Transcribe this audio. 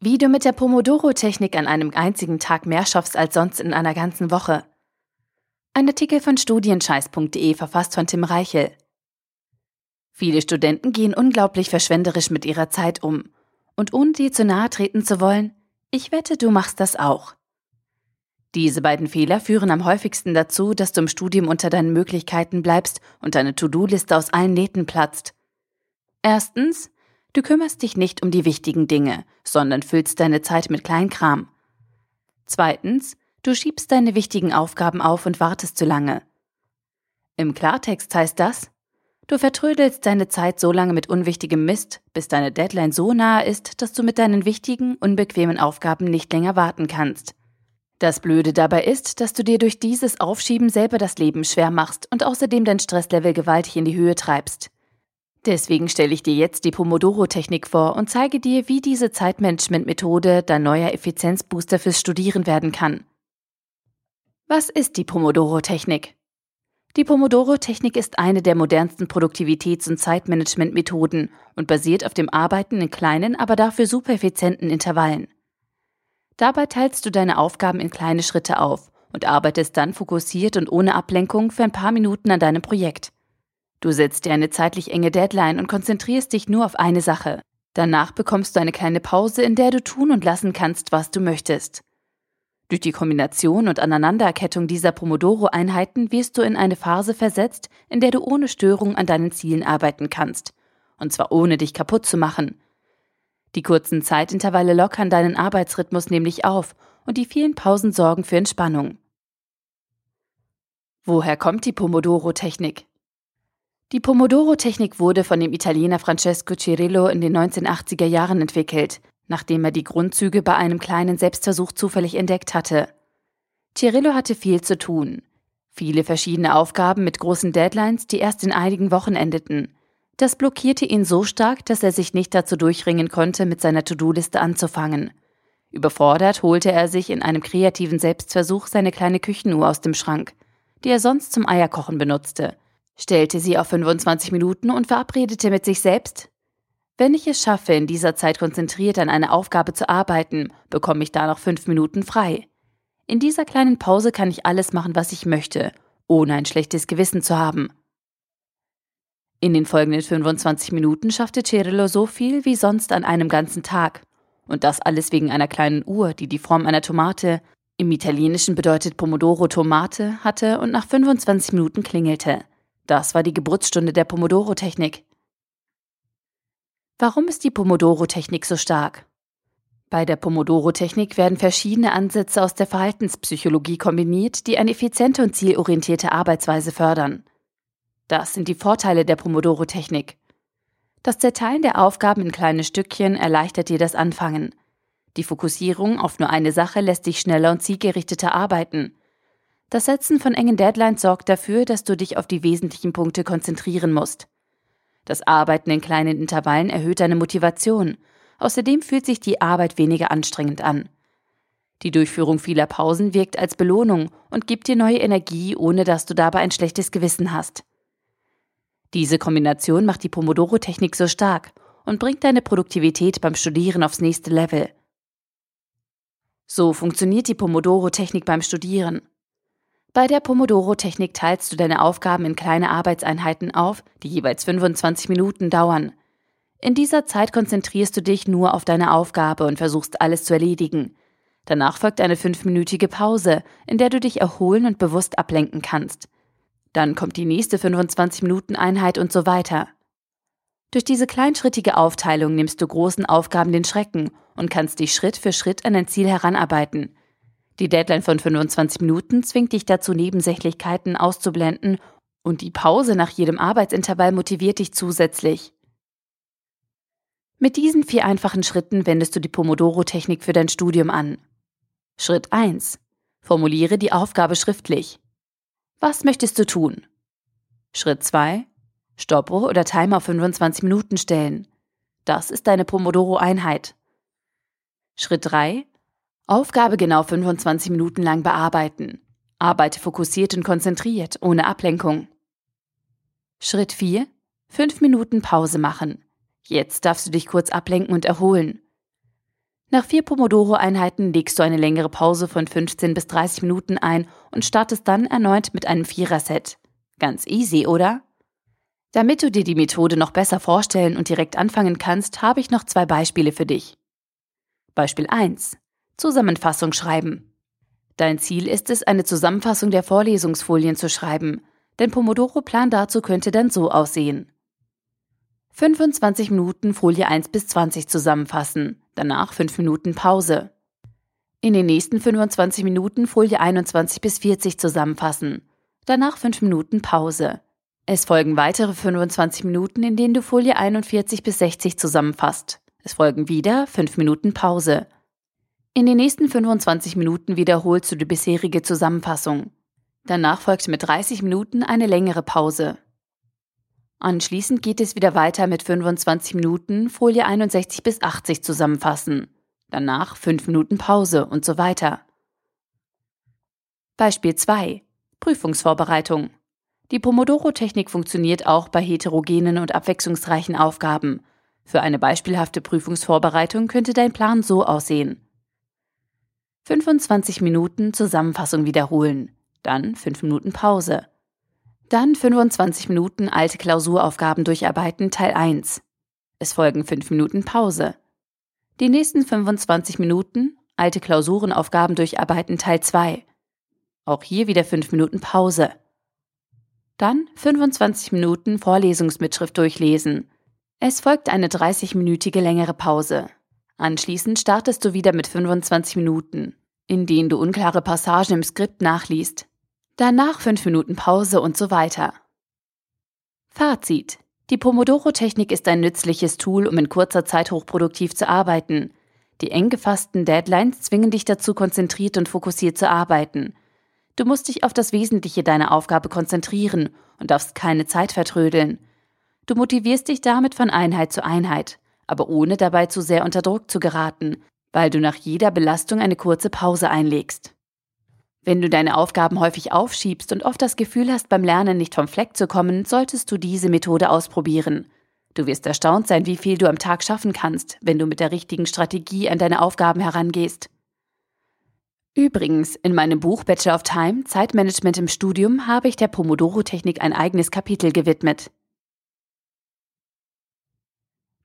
Wie du mit der Pomodoro-Technik an einem einzigen Tag mehr schaffst als sonst in einer ganzen Woche. Ein Artikel von studienscheiß.de verfasst von Tim Reichel. Viele Studenten gehen unglaublich verschwenderisch mit ihrer Zeit um. Und ohne dir zu nahe treten zu wollen, ich wette, du machst das auch. Diese beiden Fehler führen am häufigsten dazu, dass du im Studium unter deinen Möglichkeiten bleibst und deine To-Do-Liste aus allen Nähten platzt. Erstens, Du kümmerst dich nicht um die wichtigen Dinge, sondern füllst deine Zeit mit Kleinkram. Zweitens, du schiebst deine wichtigen Aufgaben auf und wartest zu lange. Im Klartext heißt das, du vertrödelst deine Zeit so lange mit unwichtigem Mist, bis deine Deadline so nahe ist, dass du mit deinen wichtigen, unbequemen Aufgaben nicht länger warten kannst. Das Blöde dabei ist, dass du dir durch dieses Aufschieben selber das Leben schwer machst und außerdem dein Stresslevel gewaltig in die Höhe treibst. Deswegen stelle ich dir jetzt die Pomodoro-Technik vor und zeige dir, wie diese Zeitmanagement-Methode dein neuer Effizienzbooster fürs Studieren werden kann. Was ist die Pomodoro-Technik? Die Pomodoro-Technik ist eine der modernsten Produktivitäts- und Zeitmanagement-Methoden und basiert auf dem Arbeiten in kleinen, aber dafür super effizienten Intervallen. Dabei teilst du deine Aufgaben in kleine Schritte auf und arbeitest dann fokussiert und ohne Ablenkung für ein paar Minuten an deinem Projekt. Du setzt dir eine zeitlich enge Deadline und konzentrierst dich nur auf eine Sache. Danach bekommst du eine kleine Pause, in der du tun und lassen kannst, was du möchtest. Durch die Kombination und Aneinanderkettung dieser Pomodoro-Einheiten wirst du in eine Phase versetzt, in der du ohne Störung an deinen Zielen arbeiten kannst. Und zwar ohne dich kaputt zu machen. Die kurzen Zeitintervalle lockern deinen Arbeitsrhythmus nämlich auf und die vielen Pausen sorgen für Entspannung. Woher kommt die Pomodoro-Technik? Die Pomodoro-Technik wurde von dem Italiener Francesco Cirillo in den 1980er Jahren entwickelt, nachdem er die Grundzüge bei einem kleinen Selbstversuch zufällig entdeckt hatte. Cirillo hatte viel zu tun. Viele verschiedene Aufgaben mit großen Deadlines, die erst in einigen Wochen endeten. Das blockierte ihn so stark, dass er sich nicht dazu durchringen konnte, mit seiner To-Do-Liste anzufangen. Überfordert holte er sich in einem kreativen Selbstversuch seine kleine Küchenuhr aus dem Schrank, die er sonst zum Eierkochen benutzte – stellte sie auf 25 Minuten und verabredete mit sich selbst, wenn ich es schaffe, in dieser Zeit konzentriert an einer Aufgabe zu arbeiten, bekomme ich da noch fünf Minuten frei. In dieser kleinen Pause kann ich alles machen, was ich möchte, ohne ein schlechtes Gewissen zu haben. In den folgenden 25 Minuten schaffte Cirillo so viel wie sonst an einem ganzen Tag. Und das alles wegen einer kleinen Uhr, die die Form einer Tomate, im Italienischen bedeutet Pomodoro Tomate, hatte und nach 25 Minuten klingelte. Das war die Geburtsstunde der Pomodoro-Technik. Warum ist die Pomodoro-Technik so stark? Bei der Pomodoro-Technik werden verschiedene Ansätze aus der Verhaltenspsychologie kombiniert, die eine effiziente und zielorientierte Arbeitsweise fördern. Das sind die Vorteile der Pomodoro-Technik. Das Zerteilen der Aufgaben in kleine Stückchen erleichtert dir das Anfangen. Die Fokussierung auf nur eine Sache lässt dich schneller und zielgerichteter arbeiten. Das Setzen von engen Deadlines sorgt dafür, dass du dich auf die wesentlichen Punkte konzentrieren musst. Das Arbeiten in kleinen Intervallen erhöht deine Motivation. Außerdem fühlt sich die Arbeit weniger anstrengend an. Die Durchführung vieler Pausen wirkt als Belohnung und gibt dir neue Energie, ohne dass du dabei ein schlechtes Gewissen hast. Diese Kombination macht die Pomodoro-Technik so stark und bringt deine Produktivität beim Studieren aufs nächste Level. So funktioniert die Pomodoro-Technik beim Studieren. Bei der Pomodoro-Technik teilst du deine Aufgaben in kleine Arbeitseinheiten auf, die jeweils 25 Minuten dauern. In dieser Zeit konzentrierst du dich nur auf deine Aufgabe und versuchst alles zu erledigen. Danach folgt eine fünfminütige Pause, in der du dich erholen und bewusst ablenken kannst. Dann kommt die nächste 25 Minuten Einheit und so weiter. Durch diese kleinschrittige Aufteilung nimmst du großen Aufgaben den Schrecken und kannst dich Schritt für Schritt an dein Ziel heranarbeiten. Die Deadline von 25 Minuten zwingt dich dazu, Nebensächlichkeiten auszublenden und die Pause nach jedem Arbeitsintervall motiviert dich zusätzlich. Mit diesen vier einfachen Schritten wendest du die Pomodoro-Technik für dein Studium an. Schritt 1. Formuliere die Aufgabe schriftlich. Was möchtest du tun? Schritt 2. Stoppuhr oder Timer auf 25 Minuten stellen. Das ist deine Pomodoro-Einheit. Schritt 3. Aufgabe genau 25 Minuten lang bearbeiten. Arbeite fokussiert und konzentriert, ohne Ablenkung. Schritt 4. 5 Minuten Pause machen. Jetzt darfst du dich kurz ablenken und erholen. Nach vier Pomodoro-Einheiten legst du eine längere Pause von 15 bis 30 Minuten ein und startest dann erneut mit einem Viererset. Ganz easy, oder? Damit du dir die Methode noch besser vorstellen und direkt anfangen kannst, habe ich noch zwei Beispiele für dich. Beispiel 1. Zusammenfassung schreiben. Dein Ziel ist es, eine Zusammenfassung der Vorlesungsfolien zu schreiben. Dein Pomodoro-Plan dazu könnte dann so aussehen. 25 Minuten Folie 1 bis 20 zusammenfassen, danach 5 Minuten Pause. In den nächsten 25 Minuten Folie 21 bis 40 zusammenfassen, danach 5 Minuten Pause. Es folgen weitere 25 Minuten, in denen du Folie 41 bis 60 zusammenfasst. Es folgen wieder 5 Minuten Pause. In den nächsten 25 Minuten wiederholst du die bisherige Zusammenfassung. Danach folgt mit 30 Minuten eine längere Pause. Anschließend geht es wieder weiter mit 25 Minuten Folie 61 bis 80 zusammenfassen. Danach 5 Minuten Pause und so weiter. Beispiel 2. Prüfungsvorbereitung. Die Pomodoro-Technik funktioniert auch bei heterogenen und abwechslungsreichen Aufgaben. Für eine beispielhafte Prüfungsvorbereitung könnte dein Plan so aussehen. 25 Minuten Zusammenfassung wiederholen, dann 5 Minuten Pause. Dann 25 Minuten alte Klausuraufgaben durcharbeiten, Teil 1. Es folgen 5 Minuten Pause. Die nächsten 25 Minuten alte Klausurenaufgaben durcharbeiten, Teil 2. Auch hier wieder 5 Minuten Pause. Dann 25 Minuten Vorlesungsmitschrift durchlesen. Es folgt eine 30-minütige längere Pause. Anschließend startest du wieder mit 25 Minuten, in denen du unklare Passagen im Skript nachliest. Danach fünf Minuten Pause und so weiter. Fazit. Die Pomodoro-Technik ist ein nützliches Tool, um in kurzer Zeit hochproduktiv zu arbeiten. Die eng gefassten Deadlines zwingen dich dazu, konzentriert und fokussiert zu arbeiten. Du musst dich auf das Wesentliche deiner Aufgabe konzentrieren und darfst keine Zeit vertrödeln. Du motivierst dich damit von Einheit zu Einheit, aber ohne dabei zu sehr unter Druck zu geraten, weil du nach jeder Belastung eine kurze Pause einlegst. Wenn du deine Aufgaben häufig aufschiebst und oft das Gefühl hast, beim Lernen nicht vom Fleck zu kommen, solltest du diese Methode ausprobieren. Du wirst erstaunt sein, wie viel du am Tag schaffen kannst, wenn du mit der richtigen Strategie an deine Aufgaben herangehst. Übrigens, in meinem Buch Bachelor of Time, Zeitmanagement im Studium, habe ich der Pomodoro-Technik ein eigenes Kapitel gewidmet.